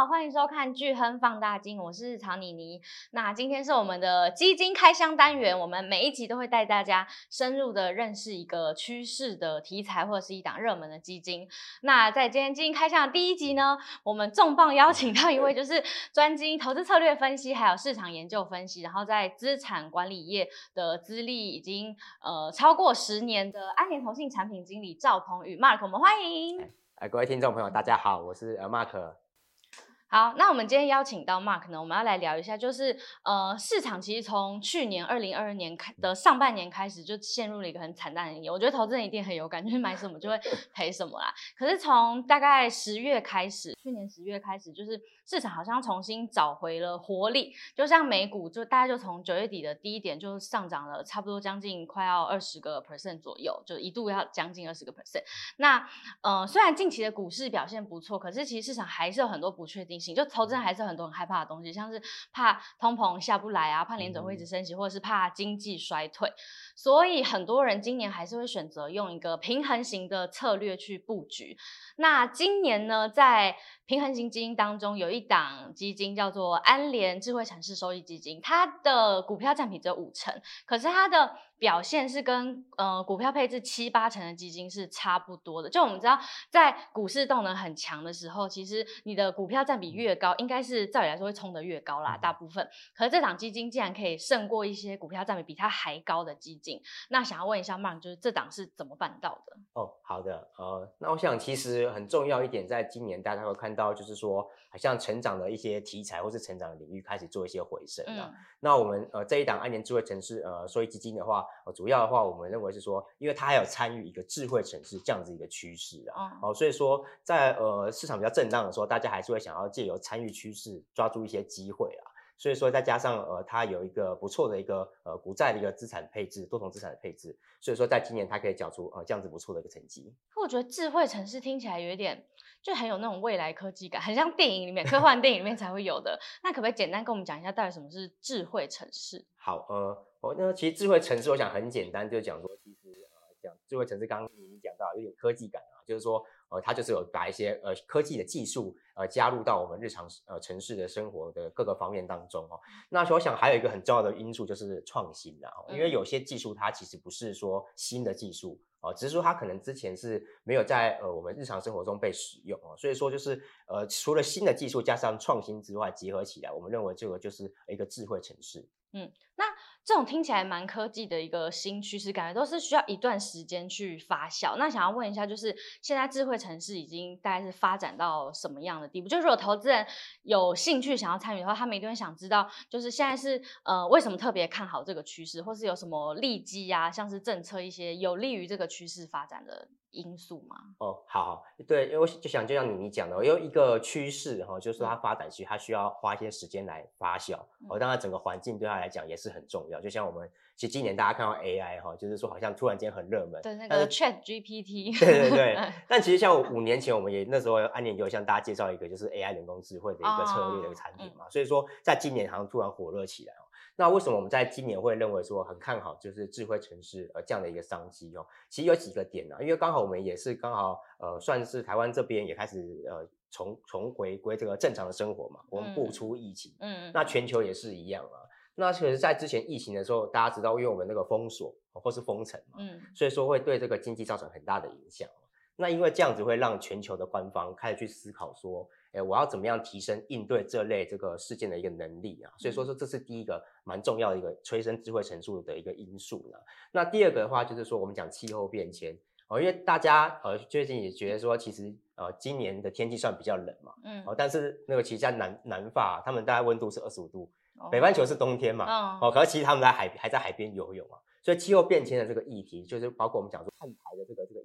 好，欢迎收看巨亨放大镜，我是曹妮妮。那今天是我们的基金开箱单元，我们每一集都会带大家深入的认识一个趋势的题材或者是一档热门的基金。那在今天基金开箱的第一集呢，我们重磅邀请到一位就是专精投资策略分析，还有市场研究分析，然后在资产管理业的资历已经呃超过十年的安联投信产品经理赵鹏宇 Mark，我们欢迎。哎，各位听众朋友，大家好，我是呃 Mark。好，那我们今天邀请到 Mark 呢，我们要来聊一下，就是呃，市场其实从去年二零二二年开的上半年开始就陷入了一个很惨淡的年。我觉得投资人一定很有感，就是买什么就会 赔什么啦。可是从大概十月开始，去年十月开始，就是市场好像重新找回了活力，就像美股，就大概就从九月底的低点就上涨了差不多将近快要二十个 percent 左右，就一度要将近二十个 percent。那呃，虽然近期的股市表现不错，可是其实市场还是有很多不确定性。就投资人还是很多很害怕的东西，像是怕通膨下不来啊，怕联准会一直升息，或者是怕经济衰退，所以很多人今年还是会选择用一个平衡型的策略去布局。那今年呢，在平衡型基金当中，有一档基金叫做安联智慧城市收益基金，它的股票占比只有五成，可是它的表现是跟呃股票配置七八成的基金是差不多的。就我们知道，在股市动能很强的时候，其实你的股票占比越高，应该是照理来说会冲得越高啦，大部分。可是这档基金竟然可以胜过一些股票占比比它还高的基金，那想要问一下 Mark，就是这档是怎么办到的？哦，好的，呃，那我想其实很重要一点，在今年大家会看到。就是说，好像成长的一些题材或是成长的领域开始做一些回升了。嗯、那我们呃这一档安联智慧城市呃收益基金的话，呃，主要的话我们认为是说，因为它还有参与一个智慧城市这样子一个趋势啊，哦、呃，所以说在呃市场比较震荡的时候，大家还是会想要借由参与趋势，抓住一些机会啊。所以说，再加上呃，它有一个不错的一个呃股债的一个资产配置，多重资产的配置，所以说在今年它可以缴出呃这样子不错的一个成绩。可我觉得智慧城市听起来有一点，就很有那种未来科技感，很像电影里面科幻电影里面才会有的。那可不可以简单跟我们讲一下，到底什么是智慧城市？好，呃，我那其实智慧城市，我想很简单，就讲说，其实呃讲智慧城市，刚刚你讲到有点科技感啊，就是说。呃，它就是有把一些呃科技的技术呃加入到我们日常呃城市的生活的各个方面当中哦。那我想还有一个很重要的因素就是创新的哦，因为有些技术它其实不是说新的技术哦，只是说它可能之前是没有在呃我们日常生活中被使用哦，所以说就是呃除了新的技术加上创新之外，结合起来，我们认为这个就是一个智慧城市。嗯，那。这种听起来蛮科技的一个新趋势，感觉都是需要一段时间去发酵。那想要问一下，就是现在智慧城市已经大概是发展到什么样的地步？就如果投资人有兴趣想要参与的话，他们一定会想知道，就是现在是呃为什么特别看好这个趋势，或是有什么利基啊，像是政策一些有利于这个趋势发展的因素吗？哦，好，好，对，因为我就想就像你你讲的，因为一个趋势哈，就是说它发展其实它需要花一些时间来发酵，哦，当然整个环境对它来讲也是很重要。就像我们其实今年大家看到 AI 哈，就是说好像突然间很热门，对那个 Chat GPT，对对对。但其实像五年前，我们也那时候安联有向大家介绍一个就是 AI 人工智慧的一个策略的一个产品嘛，所以说在今年好像突然火热起来哦。那为什么我们在今年会认为说很看好就是智慧城市呃这样的一个商机哦？其实有几个点啊，因为刚好我们也是刚好呃算是台湾这边也开始呃重重回归这个正常的生活嘛，我们不出疫情，嗯，那全球也是一样啊。那其实，在之前疫情的时候，大家知道，因为我们那个封锁或是封城嘛，嗯，所以说会对这个经济造成很大的影响。那因为这样子会让全球的官方开始去思考说，哎，我要怎么样提升应对这类这个事件的一个能力啊？所以说说这是第一个蛮重要的一个催生智慧城市的一个因素呢。那第二个的话就是说，我们讲气候变迁哦，因为大家呃最近也觉得说，其实呃今年的天气算比较冷嘛，嗯，哦，但是那个其实在南南法，他们大概温度是二十五度。北半球是冬天嘛，哦，可是其实他们在海还在海边游泳啊，所以气候变迁的这个议题，就是包括我们讲说碳排的这个这个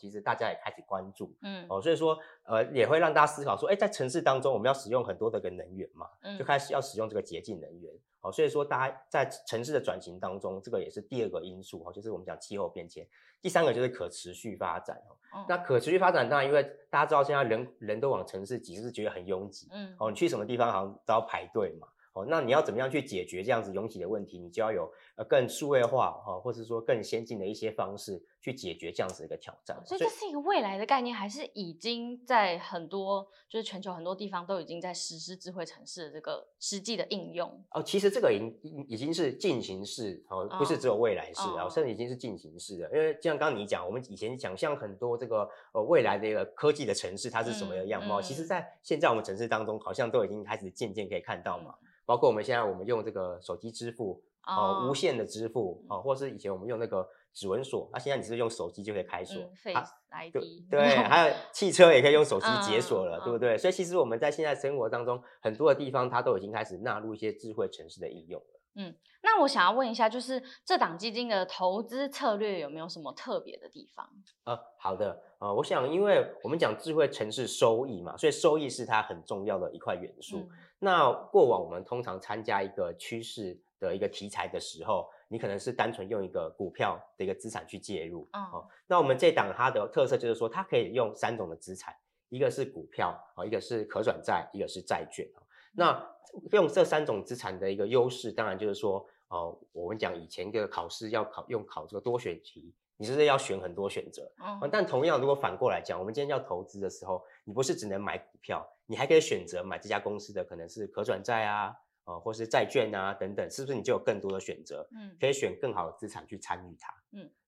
其实大家也开始关注，嗯，哦，所以说呃也会让大家思考说，哎，在城市当中我们要使用很多的个能源嘛，嗯。就开始要使用这个洁净能源，哦，所以说大家在城市的转型当中，这个也是第二个因素哈，就是我们讲气候变迁，第三个就是可持续发展哦，那可持续发展当然因为大家知道现在人人都往城市挤，就是觉得很拥挤，嗯，哦，你去什么地方好像都要排队嘛。哦，那你要怎么样去解决这样子拥挤的问题？你就要有呃更数位化哈、哦，或是说更先进的一些方式去解决这样子的一个挑战。所以这是一个未来的概念，还是已经在很多就是全球很多地方都已经在实施智慧城市的这个实际的应用？哦，其实这个已经已经是进行式哦，不是只有未来式啊，甚至已经是进行式的。因为就像刚刚你讲，我们以前想象很多这个呃未来的一个科技的城市，它是什么样貌？嗯嗯、其实，在现在我们城市当中，好像都已经开始渐渐可以看到嘛。嗯包括我们现在我们用这个手机支付哦、呃，无线的支付哦，或是以前我们用那个指纹锁，那、啊、现在你是用手机就可以开锁，嗯、Face ID 对，还有 汽车也可以用手机解锁了，对不对？所以其实我们在现在生活当中，很多的地方它都已经开始纳入一些智慧城市的应用了。嗯，那我想要问一下，就是这档基金的投资策略有没有什么特别的地方？呃，好的，呃，我想，因为我们讲智慧城市收益嘛，所以收益是它很重要的一块元素。嗯那过往我们通常参加一个趋势的一个题材的时候，你可能是单纯用一个股票的一个资产去介入。嗯、哦，那我们这档它的特色就是说，它可以用三种的资产，一个是股票啊，一个是可转债，一个是债券。那用这三种资产的一个优势，当然就是说，哦，我们讲以前这个考试要考用考这个多选题。你是不是要选很多选择？嗯，但同样，如果反过来讲，我们今天要投资的时候，你不是只能买股票，你还可以选择买这家公司的可能是可转债啊，啊，或是债券啊等等，是不是你就有更多的选择？嗯，可以选更好的资产去参与它。嗯，那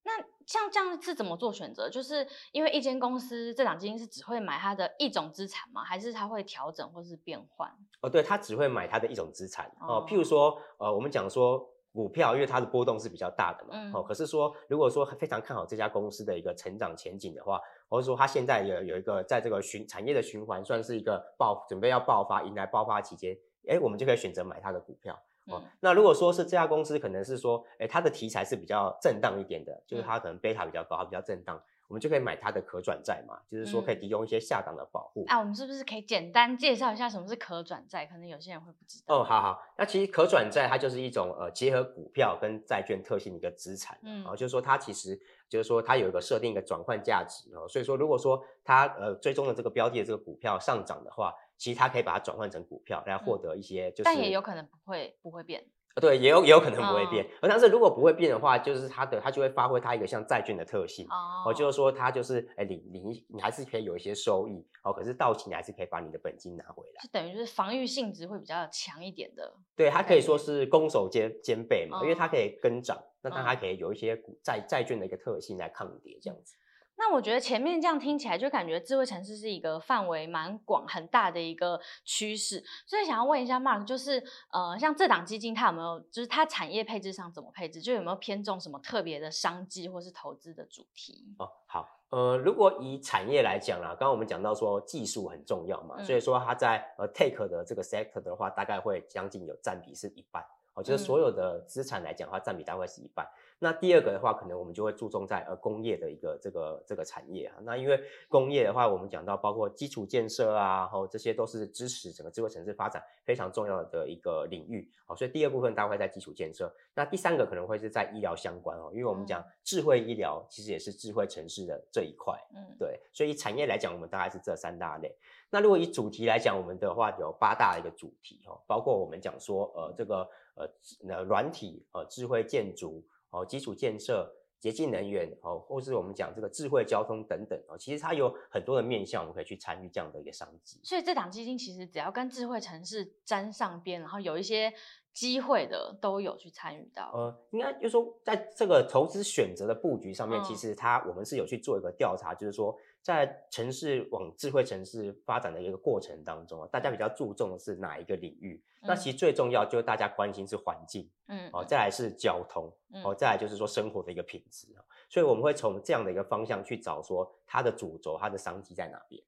像这样是怎么做选择？就是因为一间公司这档基金是只会买它的一种资产吗？还是它会调整或是变换？哦，对，它只会买它的一种资产哦。譬如说，呃，我们讲说。股票因为它的波动是比较大的嘛，嗯、哦，可是说如果说非常看好这家公司的一个成长前景的话，或者说它现在有有一个在这个循产业的循环算是一个爆准备要爆发，迎来爆发期间，哎，我们就可以选择买它的股票。哦，嗯、那如果说是这家公司可能是说，哎，它的题材是比较震荡一点的，就是它可能贝塔比较高，它比较震荡。我们就可以买它的可转债嘛，就是说可以提供一些下档的保护。嗯。啊，我们是不是可以简单介绍一下什么是可转债？可能有些人会不知道。哦，好好，那其实可转债它就是一种呃结合股票跟债券特性的一个资产，嗯，然后就是说它其实就是说它有一个设定一个转换价值哦，所以说如果说它呃最终的这个标的的这个股票上涨的话，其实它可以把它转换成股票来获得一些就是，但也有可能不会不会变。对，也有也有可能不会变，而、哦、但是如果不会变的话，就是它的它就会发挥它一个像债券的特性，哦，就是说它就是哎，你你你还是可以有一些收益，哦，可是到期你还是可以把你的本金拿回来，就等于就是防御性质会比较强一点的，对，它可以说是攻守兼兼备嘛，哦、因为它可以跟涨，那它还可以有一些股债债券的一个特性来抗跌这样子。那我觉得前面这样听起来就感觉智慧城市是一个范围蛮广很大的一个趋势，所以想要问一下 Mark，就是呃，像这档基金它有没有，就是它产业配置上怎么配置，就有没有偏重什么特别的商机或是投资的主题？哦，好，呃，如果以产业来讲啦，刚刚我们讲到说技术很重要嘛，嗯、所以说它在呃 Take 的这个 sector 的话，大概会将近有占比是一半。哦，就是所有的资产来讲的话，占比大概是一半。嗯、那第二个的话，可能我们就会注重在呃工业的一个这个这个产业啊。那因为工业的话，我们讲到包括基础建设啊，然后这些都是支持整个智慧城市发展非常重要的一个领域。好，所以第二部分大概会在基础建设。那第三个可能会是在医疗相关哦，因为我们讲智慧医疗其实也是智慧城市的这一块。嗯，对。所以产业来讲，我们大概是这三大类。那如果以主题来讲，我们的话有八大的一个主题哦，包括我们讲说呃这个。呃，那软体呃，智慧建筑哦，基础建设、洁净能源哦，或是我们讲这个智慧交通等等哦，其实它有很多的面向，我们可以去参与这样的一个商机。所以这档基金其实只要跟智慧城市沾上边，然后有一些机会的，都有去参与到。呃，应该就是说，在这个投资选择的布局上面，嗯、其实它我们是有去做一个调查，就是说。在城市往智慧城市发展的一个过程当中啊，大家比较注重的是哪一个领域？嗯、那其实最重要就是大家关心是环境，嗯，哦，再来是交通，嗯、哦，再来就是说生活的一个品质，所以我们会从这样的一个方向去找说它的主轴、它的商机在哪边，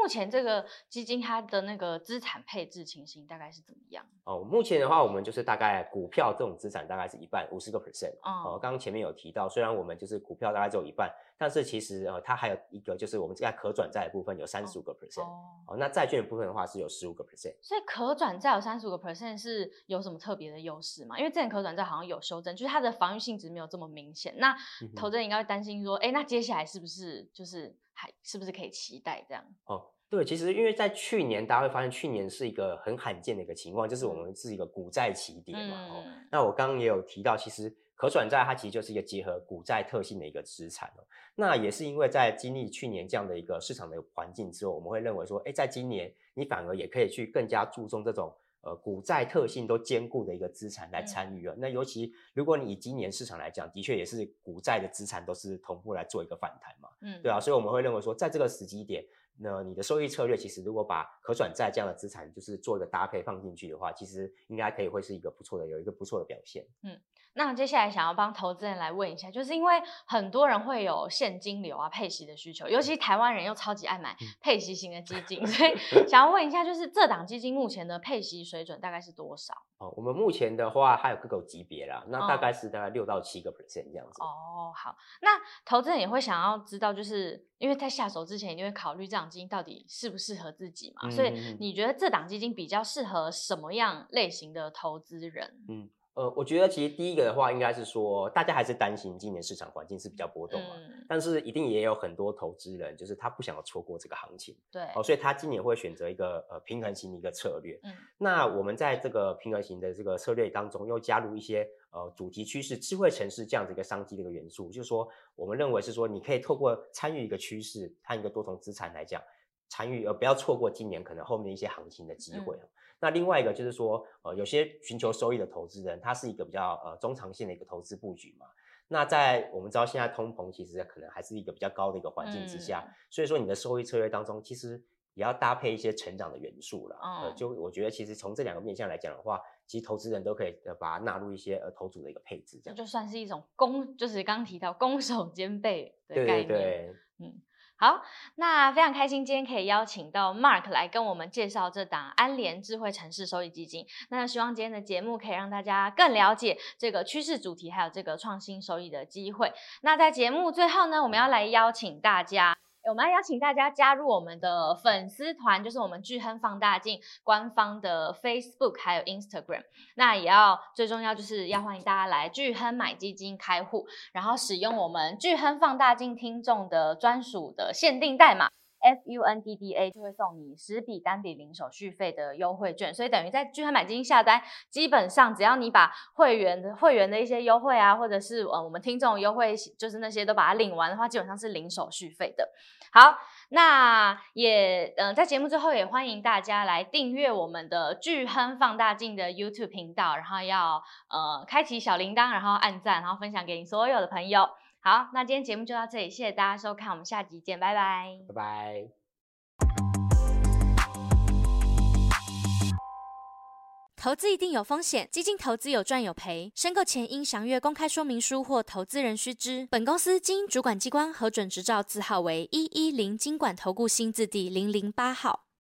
目前这个基金它的那个资产配置情形大概是怎么样？哦，目前的话，我们就是大概股票这种资产大概是一半，五十个 percent。哦，刚刚前面有提到，虽然我们就是股票大概只有一半，但是其实呃，它还有一个就是我们在可转债的部分有三十五个 percent。哦，那债券的部分的话是有十五个 percent。所以可转债有三十五个 percent 是有什么特别的优势吗？因为之前可转债好像有修正，就是它的防御性质没有这么明显。那投资人应该会担心说，哎、嗯欸，那接下来是不是就是还是不是可以期待这样？哦。对，其实因为在去年，大家会发现去年是一个很罕见的一个情况，就是我们是一个股债齐跌嘛。嗯、哦，那我刚刚也有提到，其实可转债它其实就是一个结合股债特性的一个资产哦。那也是因为在经历去年这样的一个市场的环境之后，我们会认为说，哎，在今年你反而也可以去更加注重这种。呃，股债特性都兼顾的一个资产来参与了。嗯、那尤其如果你以今年市场来讲，的确也是股债的资产都是同步来做一个反弹嘛。嗯，对啊，所以我们会认为说，在这个时机点，那你的收益策略其实如果把可转债这样的资产就是做一个搭配放进去的话，其实应该可以会是一个不错的，有一个不错的表现。嗯。那接下来想要帮投资人来问一下，就是因为很多人会有现金流啊、配息的需求，尤其台湾人又超级爱买配息型的基金，所以想要问一下，就是这档基金目前的配息水准大概是多少？哦，我们目前的话还有各个级别啦，那大概是大概六到七个 percent 这样子。哦，好，那投资人也会想要知道，就是因为在下手之前一定会考虑这档基金到底适不适合自己嘛，嗯、所以你觉得这档基金比较适合什么样类型的投资人？嗯。呃，我觉得其实第一个的话，应该是说大家还是担心今年市场环境是比较波动嘛，嗯、但是一定也有很多投资人，就是他不想要错过这个行情，对，哦，所以他今年会选择一个呃平衡型的一个策略。嗯，那我们在这个平衡型的这个策略当中，又加入一些呃主题趋势、智慧城市这样子一个商机的一个元素，就是说我们认为是说你可以透过参与一个趋势和一个多重资产来讲。参与，而不要错过今年可能后面一些行情的机会。嗯、那另外一个就是说，呃，有些寻求收益的投资人，他是一个比较呃中长线的一个投资布局嘛。那在我们知道现在通膨其实可能还是一个比较高的一个环境之下，嗯、所以说你的收益策略当中，其实也要搭配一些成长的元素了。嗯、呃，就我觉得其实从这两个面向来讲的话，其实投资人都可以呃把它纳入一些呃投组的一个配置，这样就算是一种攻，就是刚刚提到攻守兼备的概念。对对对，嗯。好，那非常开心，今天可以邀请到 Mark 来跟我们介绍这档安联智慧城市收益基金。那希望今天的节目可以让大家更了解这个趋势主题，还有这个创新收益的机会。那在节目最后呢，我们要来邀请大家。我们要邀请大家加入我们的粉丝团，就是我们巨亨放大镜官方的 Facebook 还有 Instagram。那也要最重要就是要欢迎大家来巨亨买基金开户，然后使用我们巨亨放大镜听众的专属的限定代码 FUNDDA，就会送你十笔单笔零手续费的优惠券。所以等于在聚亨买基金下单，基本上只要你把会员的会员的一些优惠啊，或者是呃我们听众优惠，就是那些都把它领完的话，基本上是零手续费的。好，那也嗯、在节目最后也欢迎大家来订阅我们的巨亨放大镜的 YouTube 频道，然后要呃开启小铃铛，然后按赞，然后分享给你所有的朋友。好，那今天节目就到这里，谢谢大家收看，我们下集见，拜拜，拜拜。投资一定有风险，基金投资有赚有赔，申购前应详阅公开说明书或投资人须知。本公司经主管机关核准执照字号为一一零金管投顾新字第零零八号。